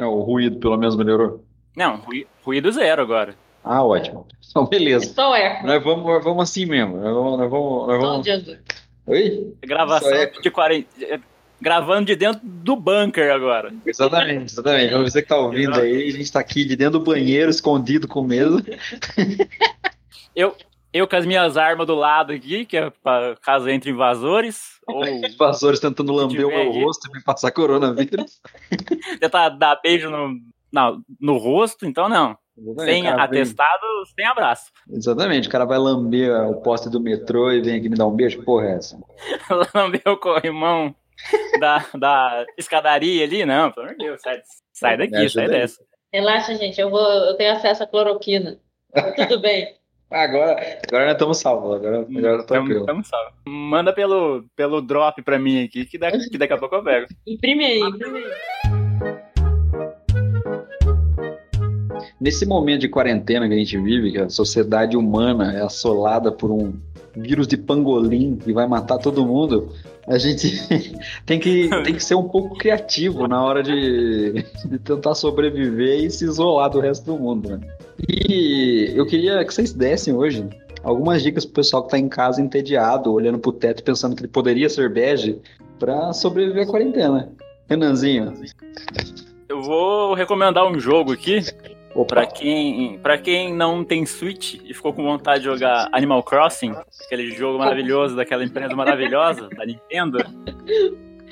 É, o ruído pelo menos melhorou. Não, ruído zero agora. Ah, ótimo. Então, beleza. Só eco. Nós vamos, nós vamos assim mesmo. Nós vamos. Nós vamos, nós Só vamos... Oi? Gravação eco. de 40. Gravando de dentro do bunker agora. Exatamente, exatamente. Pra você que tá ouvindo aí, a gente tá aqui de dentro do banheiro, escondido com medo. Eu, eu com as minhas armas do lado aqui, que é pra caso entre invasores, ou Os vasouros tentando lamber o meu rosto e me passar coronavírus. tentar dar beijo no, não, no rosto, então não. Exatamente, Sem o cara vem- atestado, sem abraço. Exatamente, o cara vai lamber o poste do metrô e vem aqui me dar um beijo. Porra, é essa? Lambeu o corrimão da, da escadaria ali, não, pelo amor de Deus, sai, sai daqui, sai aí. dessa. Relaxa, gente. Eu, vou, eu tenho acesso à cloroquina. Tá Tudo bem. Agora, agora nós estamos salvos, agora, agora tá Tamo, tranquilo. tamo salvo. Manda pelo, pelo drop pra mim aqui, que daqui, que daqui a pouco eu pego. Imprime aí, imprime aí. Nesse momento de quarentena que a gente vive, que a sociedade humana é assolada por um vírus de pangolim que vai matar todo mundo, a gente tem que, tem que ser um pouco criativo na hora de, de tentar sobreviver e se isolar do resto do mundo. Né? E eu queria que vocês dessem hoje algumas dicas pro pessoal que tá em casa entediado, olhando pro teto pensando que ele poderia ser bege, pra sobreviver à quarentena. Renanzinho. Eu vou recomendar um jogo aqui Opa, Pra quem, pra quem não tem Switch e ficou com vontade de jogar Animal Crossing, aquele jogo maravilhoso daquela empresa maravilhosa, da Nintendo,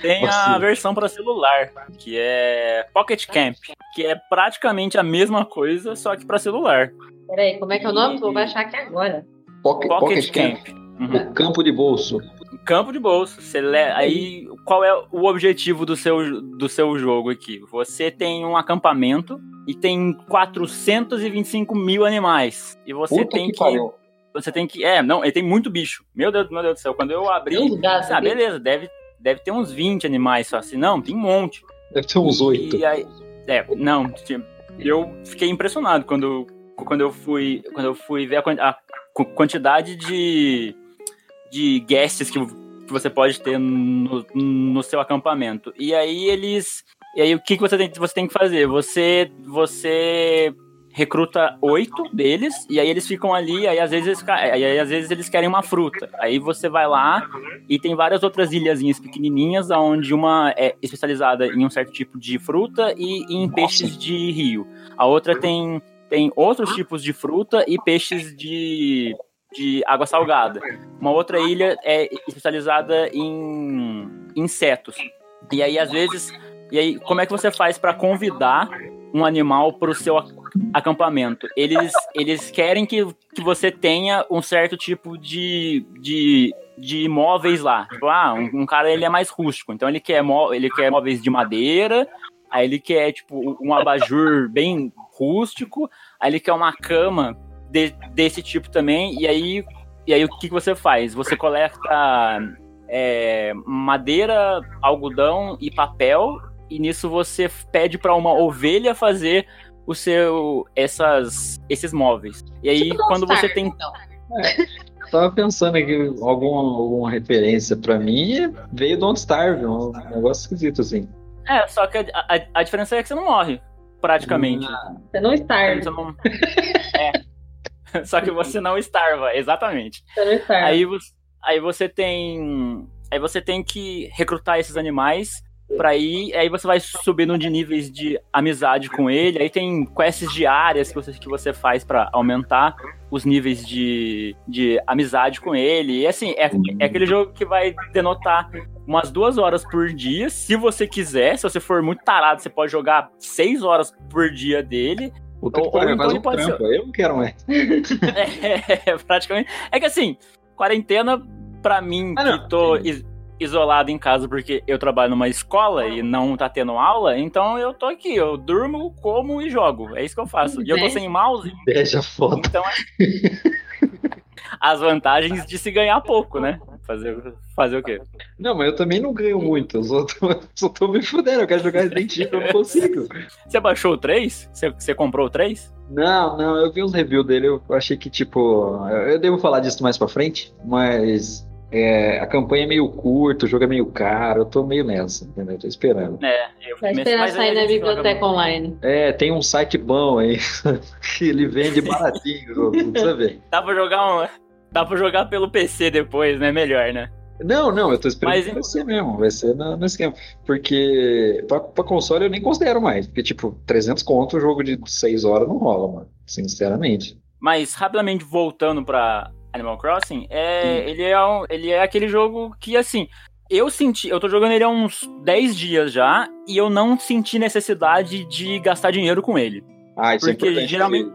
tem a versão para celular, que é Pocket Camp, que é praticamente a mesma coisa, só que para celular. Peraí, como é que é o nome? Eu vou achar aqui agora. Pocket, Pocket Pocket Camp. Camp. Uhum. Campo de bolso. Campo de bolso. Le- Aí, qual é o objetivo do seu, do seu jogo aqui? Você tem um acampamento e tem 425 mil animais. E você Puta tem que que. Você tem que. É, não, ele tem muito bicho. Meu Deus, meu Deus do céu. Quando eu abri. Ah, beleza, deve, deve ter uns 20 animais só. Assim, não, tem um monte. Deve ter uns oito. E aí, é, não, eu fiquei impressionado quando, quando eu fui. Quando eu fui ver a, a qu- quantidade de. De guests que, você pode ter no, no seu acampamento. E aí eles. E aí o que, que você, tem, você tem que fazer? Você. Você recruta oito deles, e aí eles ficam ali, aí às vezes eles, aí, às vezes eles querem uma fruta. Aí você vai lá e tem várias outras ilhazinhas pequenininhas, onde uma é especializada em um certo tipo de fruta e em peixes de rio. A outra tem, tem outros tipos de fruta e peixes de, de água salgada. Uma outra ilha é especializada em insetos. E aí, às vezes, e aí, como é que você faz para convidar um animal para o seu ac- acampamento? Eles, eles querem que, que você tenha um certo tipo de, de, de móveis lá. Tipo, ah, um, um cara ele é mais rústico, então ele quer, ele quer móveis de madeira, aí ele quer tipo um abajur bem rústico, aí ele quer uma cama de- desse tipo também, e aí, e aí o que, que você faz? Você coleta é, madeira, algodão e papel, e nisso você pede para uma ovelha fazer o seu essas esses móveis. E aí Tipo quando Don't você tem então. Tava pensando aqui, alguma, alguma referência pra mim veio Don't Starve, um negócio esquisito assim. é, só que a, a, a diferença é que você não morre praticamente. Você não starve. Você não é. Só que você não starva, exatamente. Aí você, aí você tem. Aí você tem que recrutar esses animais pra ir. Aí você vai subindo de níveis de amizade com ele. Aí tem quests diárias que você, que você faz pra aumentar os níveis de, de amizade com ele. E assim, é, é aquele jogo que vai denotar umas duas horas por dia. Se você quiser, se você for muito tarado, você pode jogar seis horas por dia dele. Puta que Ou- ou faz então um pode trampo. Eu não quero mais. É, praticamente. É que assim, quarentena, pra mim, Ah, não. que tô is- isolado em casa porque eu trabalho numa escola e não tá tendo aula, então eu tô aqui, eu durmo, como e jogo. É isso que eu faço. E eu tô Né? sem mouse, Beija foda. então é- as vantagens de se ganhar pouco, né? Fazer, fazer o quê? Não, mas eu também não ganho muito. Eu só tô, só tô me fudendo. Eu quero jogar Resident Evil, eu não consigo. Você baixou o 3? Você, você comprou o 3? Não, não, eu vi uns reviews dele, eu achei que, tipo, eu devo falar disso mais pra frente, mas é, a campanha é meio curta, o jogo é meio caro, eu tô meio nessa, entendeu? Tô esperando. É, eu Vai mas- esperar sair a na gente joga biblioteca online. É, tem um site bom aí que ele vende baratinho o jogo, não precisa ver. Dá pra jogar um. Dá pra jogar pelo PC depois, né? Melhor, né? Não, não, eu tô esperando Mas- que vai ser mesmo, vai ser no, no esquema. Porque pra, pra console eu nem considero mais, porque tipo, 300 conto o jogo de 6 horas não rola, mano, sinceramente. Mas rapidamente voltando pra Animal Crossing, é, ele, é um- ele é aquele jogo que, assim, eu senti. Eu tô jogando ele há uns 10 dias já e eu não senti necessidade de gastar dinheiro com ele. Ah, isso é Porque importante. geralmente-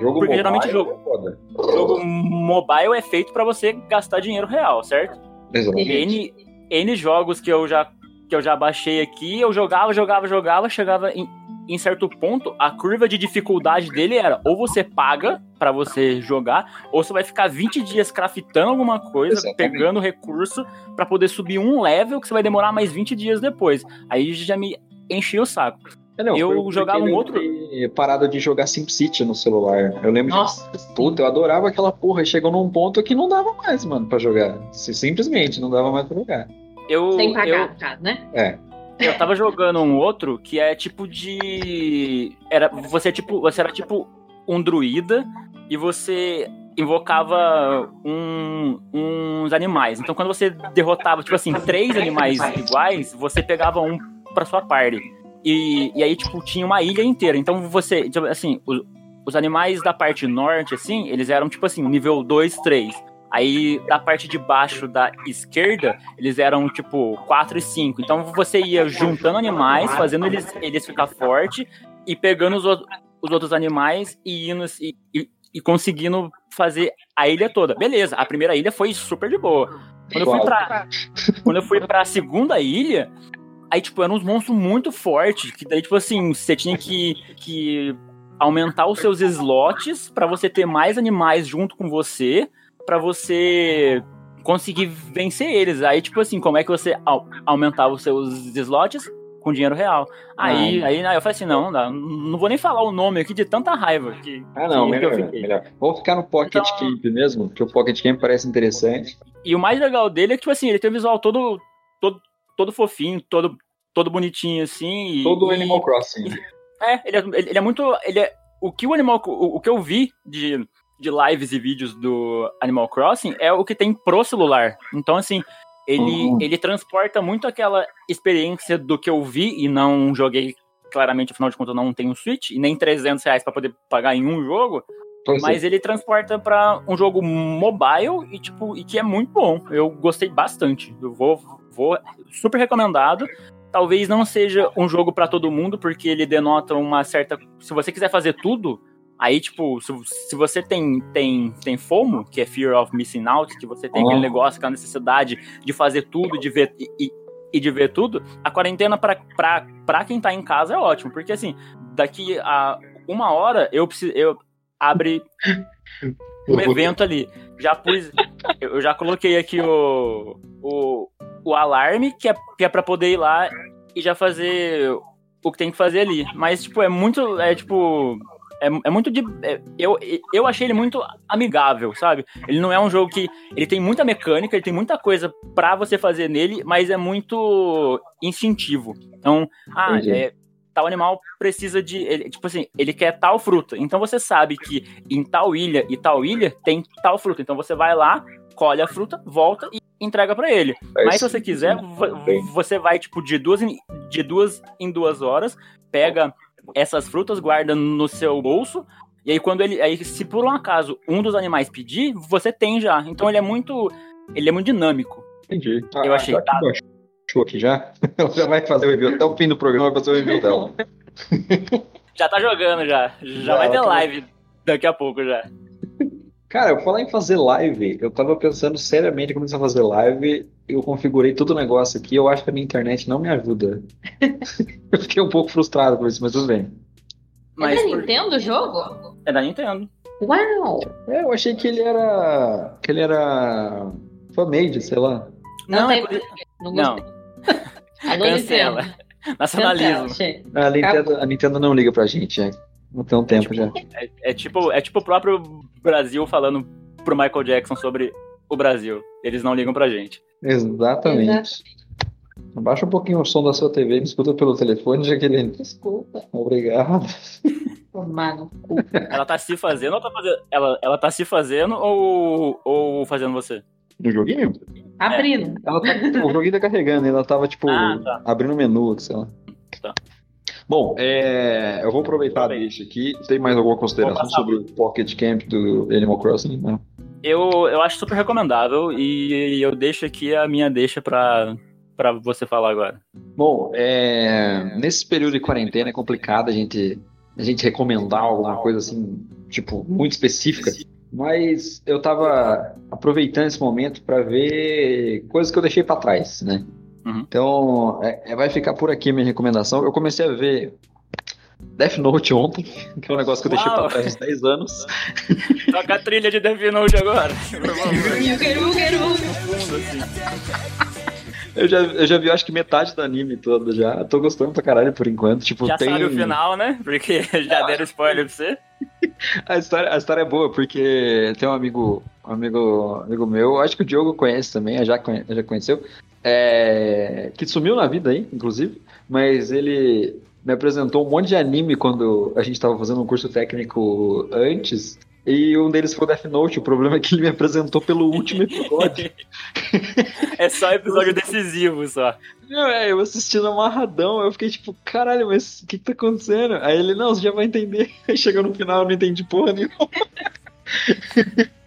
jogo porque geralmente mobile jogo- é jogo mobile é feito pra você gastar dinheiro real, certo? Exatamente. N, N jogos que eu já que eu já baixei aqui, eu jogava, jogava, jogava, chegava em, em certo ponto, a curva de dificuldade dele era ou você paga pra você jogar, ou você vai ficar 20 dias craftando alguma coisa, Exatamente. pegando recurso pra poder subir um level que você vai demorar mais 20 dias depois. Aí já me enchia o saco. É, não, eu jogava um eu outro- Parado de jogar SimCity no celular. Eu lembro de Nossa, Puta, eu adorava aquela porra e chegou num ponto que não dava mais, mano, pra jogar. Si- Simplesmente não dava mais pra jogar. Eu, sem eu, pagar, caso, né? É. Eu tava jogando um outro que é tipo de. Era, você, é tipo, você era tipo um druida e você invocava um- uns animais. Então quando você derrotava, tipo assim, três animais iguais, você pegava um pra sua party. E, e aí, tipo, tinha uma ilha inteira. Então você, tipo, assim, os, os animais da parte norte, assim, eles eram tipo assim, nível 2, 3. Aí da parte de baixo da esquerda, eles eram tipo 4 e 5. Então você ia juntando animais, fazendo eles, eles ficar forte e pegando os, outros- os outros animais e indo e, e- e conseguindo fazer a ilha toda. Beleza, a primeira ilha foi super de boa. Quando eu fui pra, quando eu fui pra segunda ilha, aí, tipo, eram uns monstros muito fortes, que daí, tipo assim, você tinha que, que aumentar os seus slots pra você ter mais animais junto com você, pra você conseguir vencer eles. Aí, tipo assim, como é que você au- aumentava os seus slots? Com dinheiro real. Aí, Ah. aí, aí eu falei assim, não, não, dá, não vou nem falar o nome aqui de tanta raiva que, Ah, não, que- que eu melhor, fiquei. melhor. Vou ficar no Pocket Então- Camp mesmo, porque o Pocket Camp parece interessante. E o mais legal dele é que, tipo assim, ele tem um visual todo, todo, todo fofinho, todo, todo bonitinho, assim. E, Todo e- Animal Crossing. É, ele é, ele- é muito. Ele é, o que o Animal. O, o que eu vi de, de lives e vídeos do Animal Crossing é o que tem pro celular. Então, assim, ele, Uhum. ele transporta muito aquela experiência do que eu vi e não joguei. Claramente, afinal de contas, eu não tenho Switch e nem 300 reais pra poder pagar em um jogo. Pois é. Mas ele transporta pra um jogo mobile e, tipo, e que é muito bom. Eu gostei bastante. Eu vou, vou super recomendado. Talvez não seja um jogo pra todo mundo, porque ele denota uma certa. Se você quiser fazer tudo, aí, tipo, se, se você tem, tem, tem FOMO, que é Fear of Missing Out, que você tem Ah. aquele negócio, aquela necessidade de fazer tudo, de ver. E, e- de ver tudo, a quarentena pra quem tá em casa é ótimo, porque assim, daqui a uma hora eu preciso. Eu abre um evento ali. Já pus. Eu já coloquei aqui o, o, o alarme, que é, que é pra poder ir lá e já fazer o que tem que fazer ali. Mas, tipo, é muito. É tipo. É, é muito de. é- eu, eu achei ele muito amigável, sabe? Ele não é um jogo que. Ele tem muita mecânica, ele tem muita coisa pra você fazer nele, mas é muito instintivo. Então, ah, é, tal animal precisa de. ele- tipo assim, ele quer tal fruta. Então você sabe que em tal ilha e tal ilha tem tal fruta. Então você vai lá, colhe a fruta, volta e entrega pra ele. Mas se você quiser, você vai, tipo, de duas, em, de duas em duas horas, pega essas frutas, guarda no seu bolso, e aí quando ele. Aí, se por um acaso um dos animais pedir, você tem já. Então ele é muito. Ele é muito dinâmico. Entendi. Eu achei Já baixou aqui já, ela já vai fazer o review. Até o fim do programa vai fazer o review dela. Já tá jogando já. Já, Já, vai ter tá- live daqui a pouco já. Cara, eu falar em fazer live, eu tava pensando seriamente em começar a fazer live, eu configurei todo o negócio aqui, eu acho que a minha internet não me ajuda. eu fiquei um pouco frustrado com isso, mas tudo bem. Mas é da por- Nintendo o jogo? é da Nintendo. Uau! É, eu achei que ele era. que ele era. fan-made, sei lá. Não, tem- é por... Não não. Alô, cancela. Nintendo. Nacionalismo. Cancela. A Nintendo, a Nintendo não liga pra gente, é. Não tem um tempo já. É, é tipo, é tipo o próprio Brasil falando pro Michael Jackson sobre o Brasil. Eles não ligam pra gente. Exatamente. Abaixa um pouquinho o som da sua TV, me escuta pelo telefone, Jaqueline. Desculpa. Obrigado. Tomar no cu. Ela tá se fazendo ou tá fazendo. Ela, ela tá se fazendo ou, ou fazendo você? No joguinho? Abrindo. Ela tá, o joguinho tá carregando, ela tava, tipo, Ah, tá. abrindo o menu, sei lá. Tá. Bom, é, eu vou aproveitar Aproveita. deixa aqui. Tem mais alguma consideração sobre o Pocket Camp do Animal Crossing? Não. Eu, eu acho super recomendável e eu deixo aqui a minha deixa pra, pra você falar agora. Bom, é, nesse período de quarentena é complicado a gente, a gente recomendar alguma coisa assim, tipo, muito específica. Mas eu tava aproveitando esse momento para ver coisas que eu deixei para trás, né? Uhum. Então, é- é- vai ficar por aqui a minha recomendação. Eu comecei a ver Death Note ontem, que é um negócio que eu deixei Uau. para trás uns 10 anos. Toca a trilha de Death Note agora. Quero. Eu já, eu já vi, acho que metade do anime todo já. Tô gostando pra caralho por enquanto. Tipo, Já tem... sabe o final, né? Porque já deram spoiler pra você. A história, a história é boa, porque tem um amigo, um amigo, amigo meu, acho que o Diogo conhece também, já, conhe- já conheceu, é, que sumiu na vida aí, inclusive, mas ele me apresentou um monte de anime quando a gente estava fazendo um curso técnico antes, e um deles foi o Death Note. O problema é que ele me apresentou pelo último episódio. É só episódio decisivo só. Não, é, eu assistindo amarradão, eu fiquei tipo, caralho, mas o que, que tá acontecendo? Aí ele, não, você já vai entender. Aí chegou no final, eu não entendi porra nenhuma.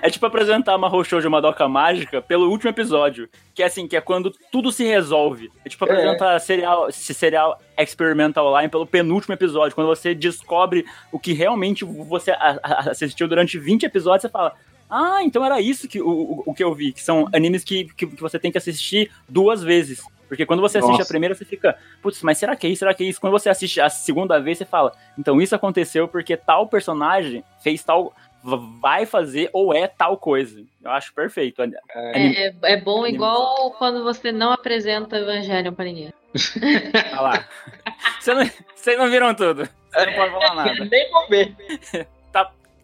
É tipo apresentar uma Mahou de Madoka Mágica pelo último episódio. Que é assim, que é quando tudo se resolve. É tipo É. apresentar serial, esse serial Experimental Line pelo penúltimo episódio. Quando você descobre o que realmente você assistiu durante 20 episódios, você fala. Ah, então era isso que, o, o- o que eu vi. Que são animes que, que, que você tem que assistir duas vezes. Porque quando você assiste Nossa. a primeira, você fica, putz, mas será que é isso? Será que é isso? Quando você assiste a segunda vez, você fala, então isso aconteceu porque tal personagem fez tal. Vai fazer ou é tal coisa. Eu acho perfeito. Anime- É, é, é bom igual quando você não apresenta Evangelho pra ninguém. Olha lá. Vocês não, vocês não viram tudo. Você não pode falar nada. Nem vou ver.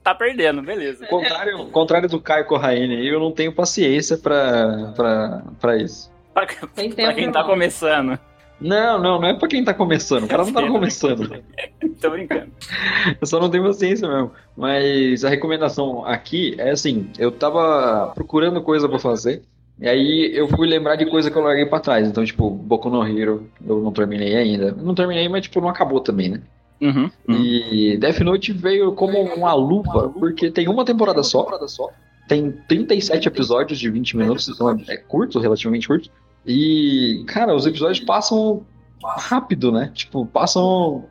Tá perdendo, beleza. Contrário, contrário do Caio Corraine, aí, eu não tenho paciência pra, pra, pra isso. Pra, Tem pra quem tá não. começando. Não, não, não é pra quem tá começando. O cara não tá começando. Tô brincando. Eu só não tenho paciência mesmo. Mas a recomendação aqui é assim: eu tava procurando coisa pra fazer. E aí eu fui lembrar de coisa que eu larguei pra trás. Então, tipo, Boku no Hero, eu não terminei ainda. Não terminei, mas tipo, não acabou também, né? Uhum, uhum. E Death Note veio como uma luva, porque tem uma temporada só. Tem 37 episódios de 20 minutos, então é, é curto, relativamente curto. E, cara, os episódios passam rápido, né? Tipo, passam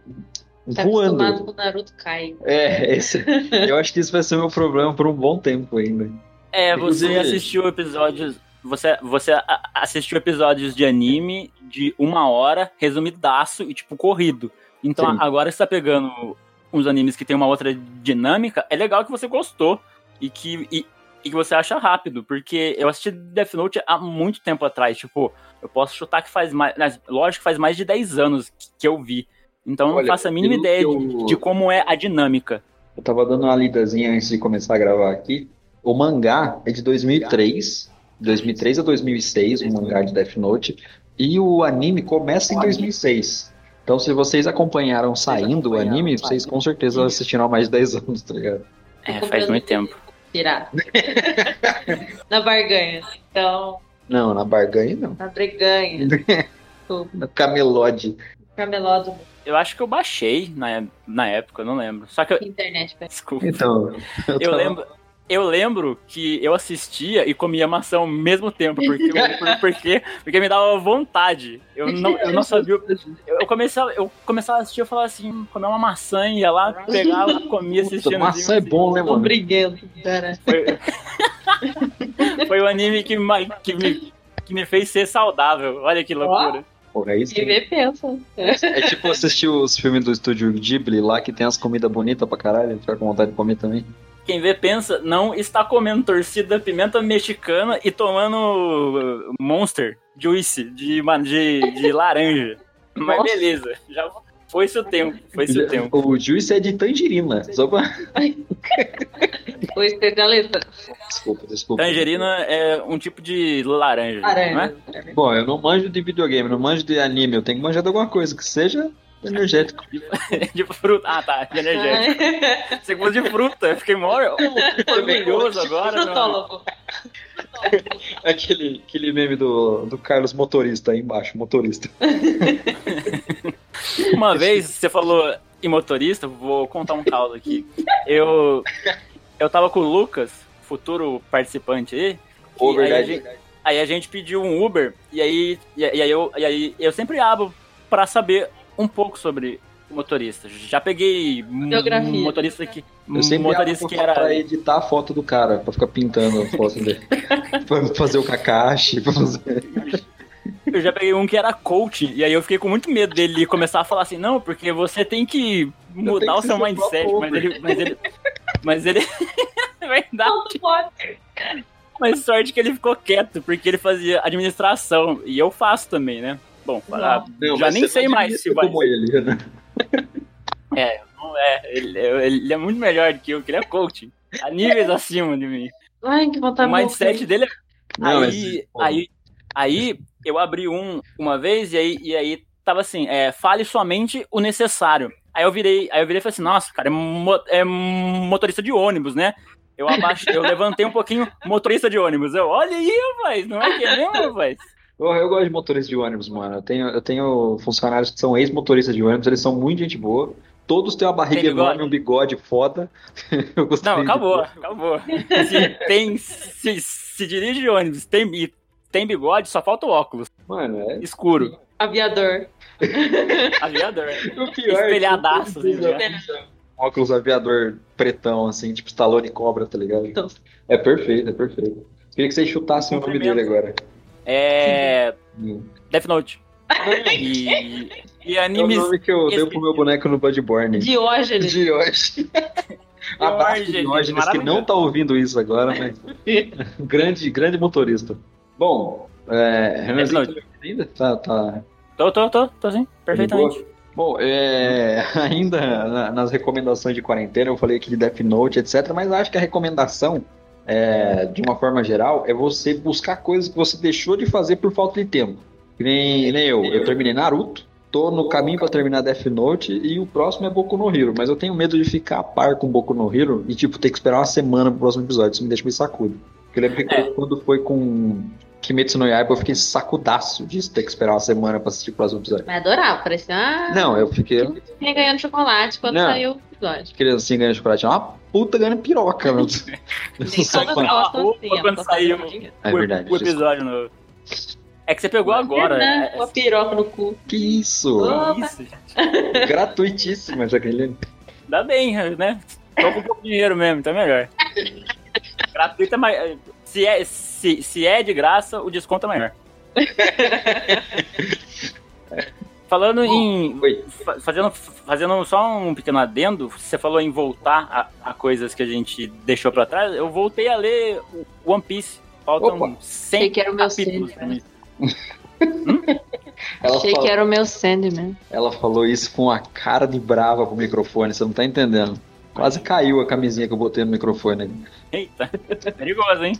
Tá voando. com o Naruto Kai. É, esse, eu acho que isso vai ser meu problema por um bom tempo ainda. É, você Inclusive- assistiu episódios. Você, você assistiu episódios de anime de uma hora, resumidaço e tipo corrido. Então Sim. agora você tá pegando uns animes que tem uma outra dinâmica. É legal que você gostou e que, e, e que você acha rápido, porque eu assisti Death Note há muito tempo atrás. Tipo, eu posso chutar que faz mais. Lógico que faz mais de 10 anos que, que eu vi. Então eu não Olha, faço a mínima ideia que de, eu- de como é a dinâmica. Eu tava dando uma lidazinha antes de começar a gravar aqui. O mangá é de 2003, 2003 a 2006, o mangá de Death Note, e o anime começa em 2006. Então, se vocês acompanharam saindo o anime, vocês com certeza assistiram há mais de 10 anos, tá ligado? É, faz muito tempo. Tirar. na barganha. Então, Não, na barganha não. na breganha. Desculpa. Na camelode. Cameló do Eu acho que eu baixei na, na época, eu não lembro. Só que eu. internet. velho. Desculpa. Então, Eu tava- lembro, eu lembro que eu assistia e comia maçã ao mesmo tempo, porque, porque, porque me dava vontade. Eu não, eu não sabia. o- Eu, começava, eu começava a assistir, eu falava assim, comer uma maçã, ia lá, pegava, comia assistindo. Maçã é bom, né, Um mano? briguento. Cara. Foi, foi o anime que, que, me, que me fez ser saudável. Olha que loucura. Porra, é isso. Quem vê, pensa. É tipo assistir os filmes do estúdio Ghibli lá, que tem as comidas bonitas pra caralho, fica com vontade de comer também. Quem vê pensa, não está comendo torcida pimenta mexicana e tomando Monster Juice de, de, de laranja. Mas Nossa. beleza, já foi seu tempo, foi seu tempo. O Juice é de tangerina, só pra... O especialista. Desculpa, desculpa. Tangerina é um tipo de laranja, não é? Laranja. Bom, eu não manjo de videogame, não manjo de anime, eu tenho que manjar de alguma coisa que seja energético. de fruta. Ah, tá, de energético. Você gosta de fruta, eu fiquei mó oh, orgulhoso agora. Frutólogo. Aquele, aquele meme do, do Carlos motorista aí embaixo, motorista. Uma vez você falou em motorista, vou contar um caos aqui. Eu, eu tava com o Lucas, futuro participante aí. Ô, e aí a verdade. gente- Aí a gente pediu um Uber e aí, e, e aí, eu, e aí eu sempre abro pra saber um pouco sobre o motorista. Já peguei um motorista que, Eu sempre motorista que pra- pra era editar a foto do cara, pra ficar pintando a foto dele. pra fazer o Kakashi, pra fazer... eu já peguei um que era coach e aí eu fiquei com muito medo dele começar a falar assim, não, porque você tem que mudar o que seu mindset, mas ele, mas ele, mas ele, verdade. Mas sorte que ele ficou quieto, porque ele fazia administração. E eu faço também, né? Bom, ah, Não, já mas nem você sei mais se vai. como ele, né? É, não é. Ele, ele é muito melhor do que eu, que ele é coach. A níveis acima de mim. Ai, que vontade o mindset dele é. Não, aí, mas, aí, aí eu abri um uma vez e aí, e aí tava assim, é, fale somente o necessário. Aí eu virei, aí eu virei e falei assim, nossa, cara, é, mo- é motorista de ônibus, né? Eu abaixei, eu levantei um pouquinho motorista de ônibus. Eu, olha aí, rapaz, não é que é mesmo, rapaz? Eu, eu gosto de motorista de ônibus, mano. Eu tenho, eu tenho funcionários que são ex-motoristas de ônibus, eles são muito gente boa. Todos têm uma barriga Tem enorme, um bigode foda. Eu gostaria Não, de- acabou, acabou. Se, tem, se, se dirige de ônibus, tem, e tem bigode, só falta o óculos. Mano, é. Escuro, Aviador. aviador. O pior é Espelhadaço, um óculos aviador pretão, assim, tipo Stallone Cobra, tá ligado? Então. É perfeito, é perfeito. Queria que vocês chutassem o nome dele agora. É. Death Note. E, e É o animes. nome que eu dei pro meu boneco no Bloodborne. Diógenes. Diógenes. Abraço, Diógenes, Diógenes, que não tá ouvindo isso agora, mas. grande, grande motorista. Bom, é. Ouvindo ainda? Tá, tá. Tô, tô, tô, tô sim, perfeitamente. Bom, é, ainda na- nas recomendações de quarentena, eu falei aqui de Death Note, etc. Mas acho que a recomendação, é, de uma forma geral, é você buscar coisas que você deixou de fazer por falta de tempo. Que nem, nem eu. Eu terminei Naruto, tô no caminho pra terminar Death Note e o próximo é Boku no Hero. Mas eu tenho medo de ficar a par com Boku no Hero e, tipo, ter que esperar uma semana pro próximo episódio. Isso me deixa meio sacudo. Porque eu lembro que É. quando foi com Kimetsu no Yaiba, eu fiquei sacudaço disso, ter que esperar uma semana pra assistir o próximo episódio. Mas adorava, parecia ah, Não, eu fiquei. quem ganhando chocolate quando Não. saiu o episódio. criancinha ganhando chocolate. É uma puta ganhando piroca, mano. Nem Só todas fã. gostam Opa, assim, quando saiu. É o, verdade, o episódio novo. É que você pegou agora. Né? Uma piroca no cu. Que isso? Opa. isso, gente. Gratuitíssima, Jaqueline. Dá bem, né? Tô com pouco dinheiro mesmo, então é melhor. Gratuito é mais. Se é, se, se é de graça, o desconto é maior. Falando em. Fa- Fazendo, fazendo só um pequeno adendo, você falou em voltar a, a coisas que a gente deixou pra trás. Eu voltei a ler o One Piece. Faltam Opa. 100 Achei que era o meu capítulos pra Sandman. mim. Ela, Achei fala- que era o meu Sandman. ela falou isso com a cara de brava pro microfone, você não tá entendendo. Quase caiu a camisinha que eu botei no microfone. Eita, perigoso, hein?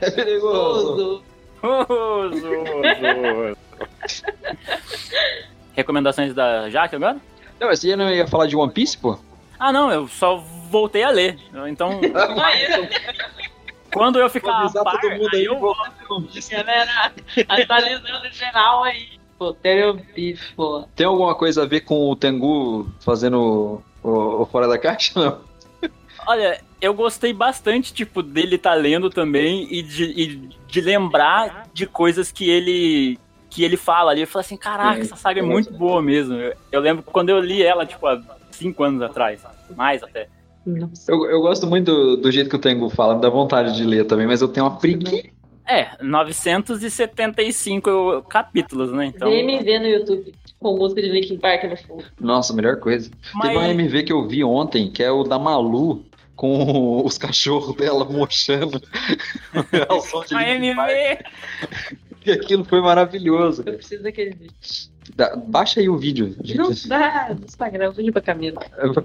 É perigoso. Oso, oso. Recomendações da Jaque agora? Não, mas você não ia falar de One Piece, pô? Ah, não, eu só voltei a ler. Então, quando eu ficar a par, todo mundo aí aí, eu vou- Galera, atualizando geral aí. Pô, Terry Beef, pô. Tem alguma coisa a ver com o Tengu fazendo o, o Fora da Caixa? Não. Olha, eu gostei bastante, tipo, dele tá lendo também e de, e de lembrar de coisas que ele que ele fala ali. Eu falei assim, caraca, essa saga é muito boa mesmo. Eu, eu lembro quando eu li ela, tipo, há cinco anos atrás. Mais até. Eu, eu gosto muito do, do jeito que o Tengu fala, me dá vontade de ler também, mas eu tenho uma preguiça. É, 975 capítulos, né? Então, DMV no YouTube, com música de Linkin Park no fundo. Nossa, melhor coisa. mas, Teve um MV que eu vi ontem, que é o da Malu, com os cachorros dela mochando. de a Linkin Park. MV, E aquilo foi maravilhoso. Eu preciso daquele vídeo. Dá- Baixa aí o vídeo. Não gente. dá, no Instagram, vídeo pra Camila. Eu-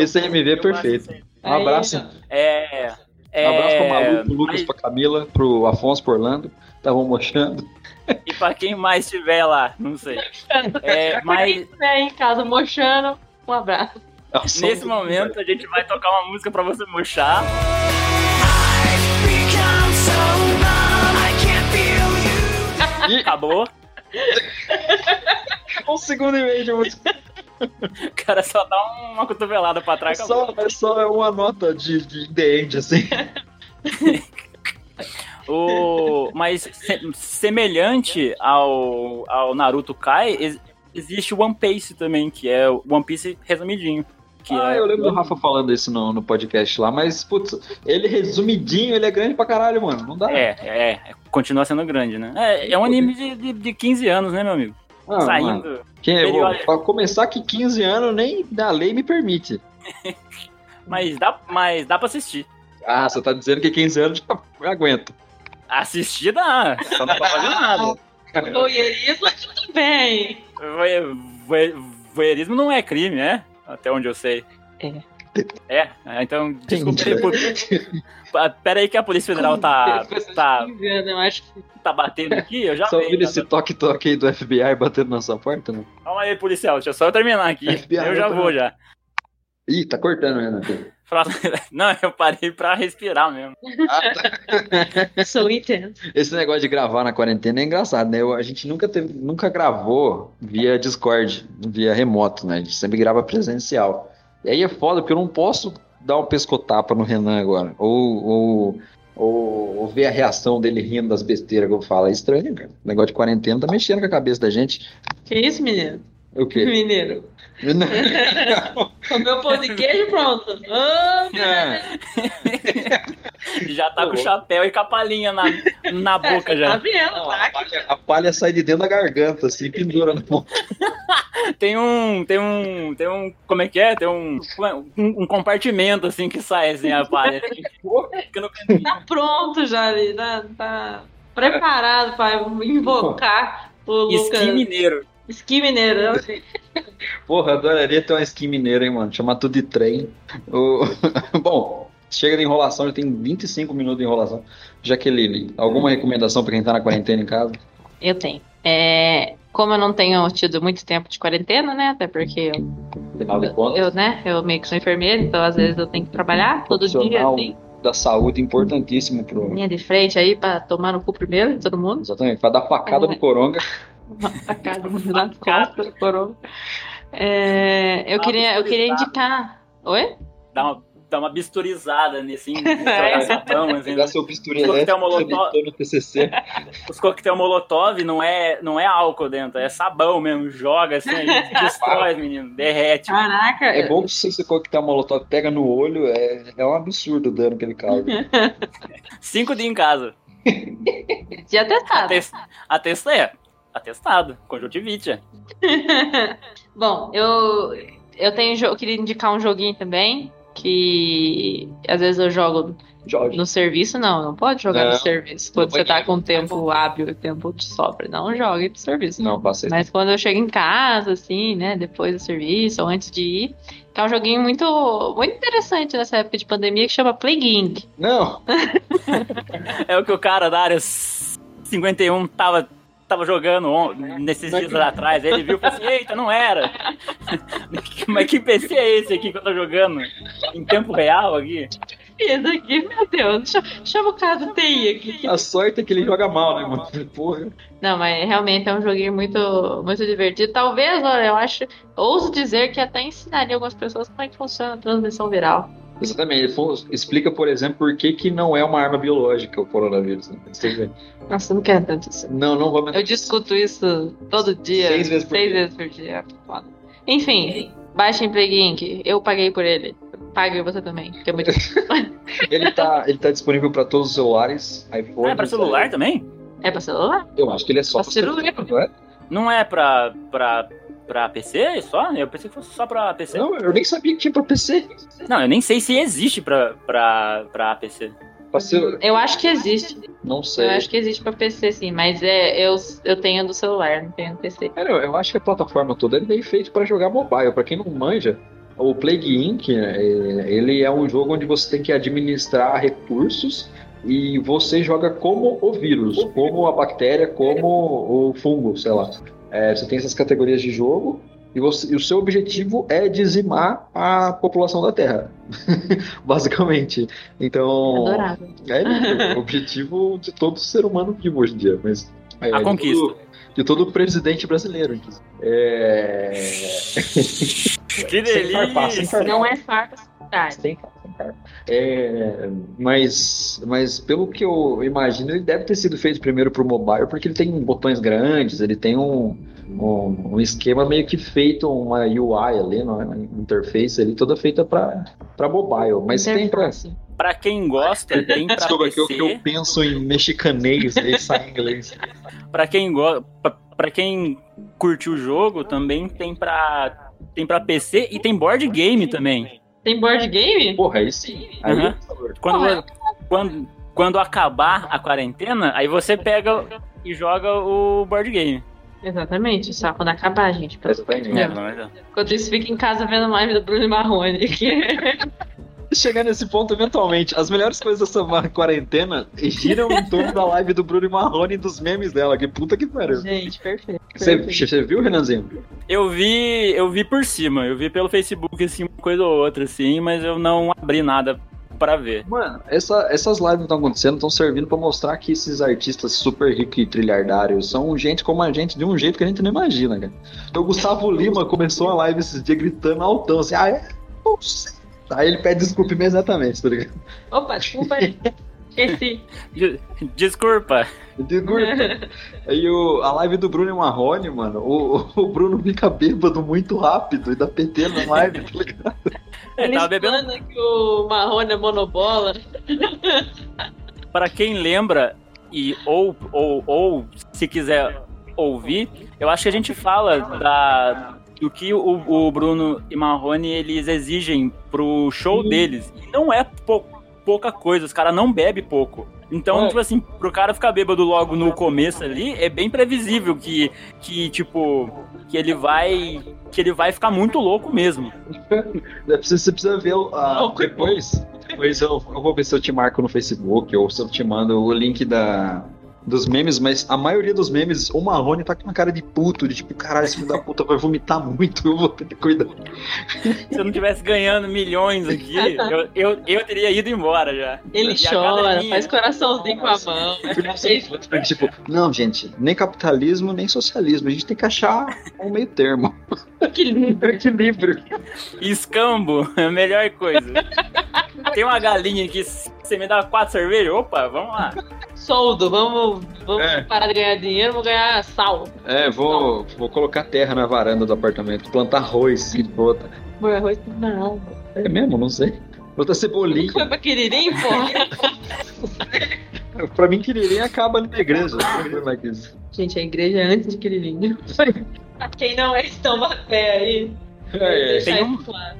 Esse MV é perfeito. Um abraço. É. é Um abraço pro Malu, pro Lucas, mas- pra Camila, pro Afonso, pro Orlando. Estavam mochando. E pra quem mais estiver lá, não sei. É, mas É, em casa mochando. Um abraço. Nesse momento a gente vai tocar uma música pra você murchar. Acabou. um segundo e meio de música. O cara só dá uma cotovelada pra É trás. acabou. só, é só uma nota de, de The End, assim. O, mas se- semelhante ao, ao Naruto Kai, ex- existe o One Piece também, que é o One Piece resumidinho. Que ah, é, eu lembro do Rafa falando isso no, no podcast lá, mas, putz, ele resumidinho, ele é grande pra caralho, mano. Não dá. é, é, é, continua sendo grande, né? É, é um anime de, de, de 15 anos, né, meu amigo? Ah, Saindo. quem, eu Ele vou, pra começar que 15 anos nem da lei me permite. Mas dá, mas dá pra assistir. Ah, você tá dizendo que 15 anos já aguenta. Assistir dá, só não pode fazer nada. Voyeurismo, tudo bem. Voyeurismo não é crime, é? Até onde eu sei. É. É? Ah, Então, desculpa aí. por- Ah, Pera aí que a Polícia Federal tá, tá, Eu acho que tá batendo aqui, eu já Só ouvindo tá esse toque-toque aí do FBI batendo na sua porta, né? Calma aí, policial, deixa eu só eu terminar aqui. FBI, eu já eu vou já. Ih, tá cortando, Renato. Não, eu parei pra respirar mesmo. sou intenso. Esse negócio de gravar na quarentena é engraçado, né? Eu- a gente nunca, teve, nunca gravou via Discord, via remoto, né? A gente sempre grava presencial. E aí é foda, porque eu não posso dar um pescotapa no Renan agora. Ou, ou, ou, ou ver a reação dele rindo das besteiras que eu falo. É estranho, cara. O negócio de quarentena tá mexendo com a cabeça da gente. Que isso, menino? O quê? Mineiro. Comeu pão de queijo pronto. Ah, Já tá com Pô. chapéu e capalinha na, na boca Tá já. vendo? Não, a, Tá? palha, a palha sai de dentro da garganta, assim, pendura na mão. Tem um. Tem um. Tem um. Como é que é? Tem um. Um, um compartimento assim que sai assim a palha. Fica no cantinho. Tá pronto já ali. Tá, tá preparado pra invocar o Lucas. Esqui mineiro. Esqui mineiro. assim. Porra, adoraria ter uma skin mineira, hein, mano? Chamar tudo de trem. O- Bom, chega de enrolação, já tem 25 minutos de enrolação. Jaqueline, alguma recomendação pra quem tá na quarentena em casa? Eu tenho. É, como eu não tenho tido muito tempo de quarentena, né? Até porque eu, Afinal de contas, eu, né, eu meio que sou enfermeira, então às vezes eu tenho que trabalhar todo dia, assim, da saúde importantíssimo pro. linha de frente aí pra tomar no cu primeiro, todo mundo. Exatamente, pra dar facada É. no coronga. Uma facada nas costas coroa. É, eu, queria, eu queria indicar. Oi? Dá uma, dá uma bisturizada nesse É. jogar sapão, assim, Pegar seu bisturi Coquetel elétrico, Molotov. no TCC. Os coquetel molotov não é, não é álcool dentro, é sabão mesmo. Joga assim, destrói, menino. Derrete. Caraca! É bom que se esse coquetel molotov pega no olho, é, é um absurdo o dano que ele causa. Cinco dias em casa. Já testado. Atest- Atesta é. Atestado. Conjuntivite. Bom, eu, eu tenho eu queria indicar um joguinho também. Que às vezes eu jogo Jorge. no serviço, não, não pode jogar no Não, serviço. Quando você tá com tempo hábil e tempo de sobra, não jogue no serviço. Não, passei. Mas quando eu chego em casa, assim, né, depois do serviço ou antes de ir, que é um joguinho muito, muito interessante nessa época de pandemia que chama Plague Inc. Não, É o que o cara da área 51 tava, tava jogando on- nesses dias atrás. Ele viu e falou assim: Eita, não era. Mas que PC é esse aqui que eu tô jogando? Em tempo real aqui? Esse aqui, meu Deus, chama, chama o cara do TI aqui. a sorte é que ele joga mal, né, mano? Porra. Não, mas realmente é um joguinho muito, muito divertido. Talvez, olha, eu acho, ouso dizer que até ensinaria algumas pessoas como é que funciona a transmissão viral. Exatamente. Ele fo- explica, por exemplo, por que, que não é uma arma biológica o coronavírus. né? Você vê. Nossa, eu não quero tanto isso. Não, não vamos Eu discuto isso todo dia. Seis vezes por seis dia. vezes por dia. é Foda. Enfim, baixem Plague Inc. Eu paguei por ele. Pague você também, que é muito. Ele tá, ele tá disponível para todos os celulares, iPhone. Ah, é pra celular também? é pra celular? Eu acho que ele é só Pra pra celular. celular, não é? Não é pra, pra, pra PC só? Eu pensei que fosse só pra PC. Não, eu nem sabia que tinha pra PC. Não, eu nem sei se existe pra, pra, pra PC. Eu acho que existe. Não sei. Eu acho que existe pra PC, sim. Mas é, eu, eu tenho do celular, não tenho do PC. Cara, eu, eu acho que a plataforma toda ele veio feito pra jogar mobile. Pra quem não manja, O Plague Inc., é, ele é um jogo onde você tem que administrar recursos e você joga como o vírus, como a bactéria, como o fungo, sei lá. É, você tem essas categorias de jogo e, você, e, o seu objetivo é dizimar a população da Terra, basicamente. Então, Adorável. é o objetivo de todo ser humano vivo hoje em dia. Mas é, A de conquista. todo- de todo presidente brasileiro. inclusive. É... Que Sem farpar, sem delícia! farpar. Não é farpa cidade. Sem farpa, sem farpa. É, mas, mas pelo que eu imagino, ele deve ter sido feito primeiro para o mobile, porque ele tem botões grandes, ele tem um, um, um esquema meio que feito, uma UI ali, não é? uma interface ali, toda feita para mobile. Mas tem para. Pra quem gosta, tem pra Desculpa, que eu, que eu penso em mexicanês e sai em inglês. Pra quem gosta, para quem curtiu o jogo, também tem pra tem para PC e tem board game também. Tem board game? Porra, aí sim. Aí, favor. Quando, Porra. quando quando acabar a quarentena, aí você pega e joga o board game. Exatamente, só quando acabar, gente. pelo- Exatamente. É, menos. Enquanto isso, fica em casa vendo live do Bruno Marrone. Que... Chegar nesse ponto eventualmente, as melhores coisas dessa quarentena giram em torno da live do Bruno Marrone e dos memes dela. Que puta que pariu. gente, perfeito. Você, viu, Renanzinho? Eu vi, eu vi por cima, eu vi pelo Facebook assim, uma coisa ou outra assim, mas eu não abri nada pra ver. Mano, essa- essas lives que estão acontecendo estão servindo pra mostrar que esses artistas super ricos e trilhardários são gente como a gente, de um jeito que a gente não imagina, cara. O Gustavo Lima começou a live esses dias gritando altão, assim, ah, é? Aí ele pede desculpa imediatamente, tá ligado? Opa, desculpa aí. Esqueci. De- Desculpa. Desculpa. Aí o, a live do Bruno e Marrone, mano, o, o Bruno fica bêbado muito rápido e dá PT na live, tá ligado? Ele Ele tava bebendo. que o Marrone é monobola. Pra quem lembra e ou, ou ou se quiser ouvir, eu acho que a gente fala da do que o, o Bruno e Marrone eles exigem pro show deles. E não é pou- pouca coisa, os caras não bebem pouco. Então, É. tipo assim, pro cara ficar bêbado logo no começo ali, é bem previsível que, que tipo, que ele vai que ele vai ficar muito louco mesmo. É, Você, precisa ver o- a- Louco. depois. Depois eu, eu vou ver se eu te marco no Facebook ou se eu te mando o link da, dos memes, mas a maioria dos memes, o Marrone tá com uma cara de puto, de tipo, caralho, esse filho da puta vai vomitar muito, eu vou ter que cuidar. Se eu não tivesse ganhando milhões aqui, eu, eu, eu teria ido embora já. Ele E chora, faz coraçãozinho com a mão. tipo, não, gente, nem capitalismo, nem socialismo, a gente tem que achar um meio termo. Equilíbrio. Escambo é a melhor coisa. Tem uma galinha aqui, você me dá quatro cervejas? Opa, vamos lá. Soldo, vamos, vamos É. parar de ganhar dinheiro, vamos ganhar sal. É, vou, vou colocar terra na varanda do apartamento, plantar arroz e bota. Meu arroz alma. É mesmo? Não sei. Botar cebolinha. Foi pra Quiririm, porra? Pra mim, Quiririm acaba na igreja. Não sei mais que isso. Gente, a igreja é antes de Quiririm. pra quem não é de Taubaté aí, É, é. deixar Tem um- isso claro.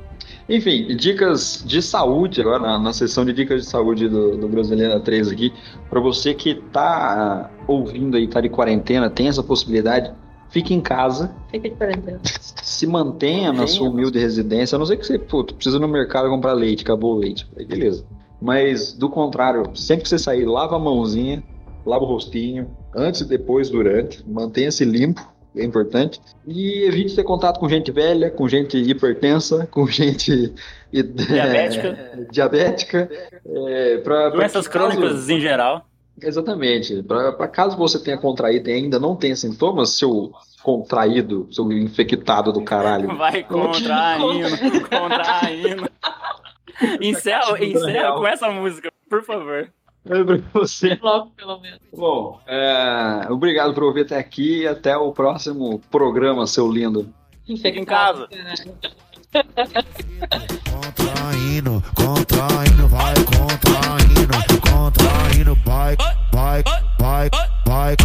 Enfim, dicas de saúde agora, na, na sessão de dicas de saúde do, do Brasileira 3 aqui. Pra você que tá ah, ouvindo aí, tá de quarentena, tem essa possibilidade, fique em casa, Fica de quarentena. se mantenha na sua humilde residência. A não ser que você puto, precisa ir no mercado comprar leite, acabou o leite. Aí beleza. Mas, do contrário, sempre que você sair, lava a mãozinha, lava o rostinho, antes depois, durante. Mantenha-se limpo, é importante. E evite ter contato com gente velha, com gente hipertensa, com gente Diabética. diabética. É, pra, pra Doenças que caso- crônicas em geral. Exatamente. Para caso você tenha contraído e ainda não tenha sintomas, seu contraído, seu infectado do caralho. Vai contraindo, contraindo. Encerra, encerra com essa música, por favor. Sobre você. Logo, pelo menos. Bom, é, obrigado por ouvir até aqui e até o próximo programa, seu lindo. Fica em casa. Contraindo, contraindo, vai contraindo, contraindo, vai, vai, vai, vai.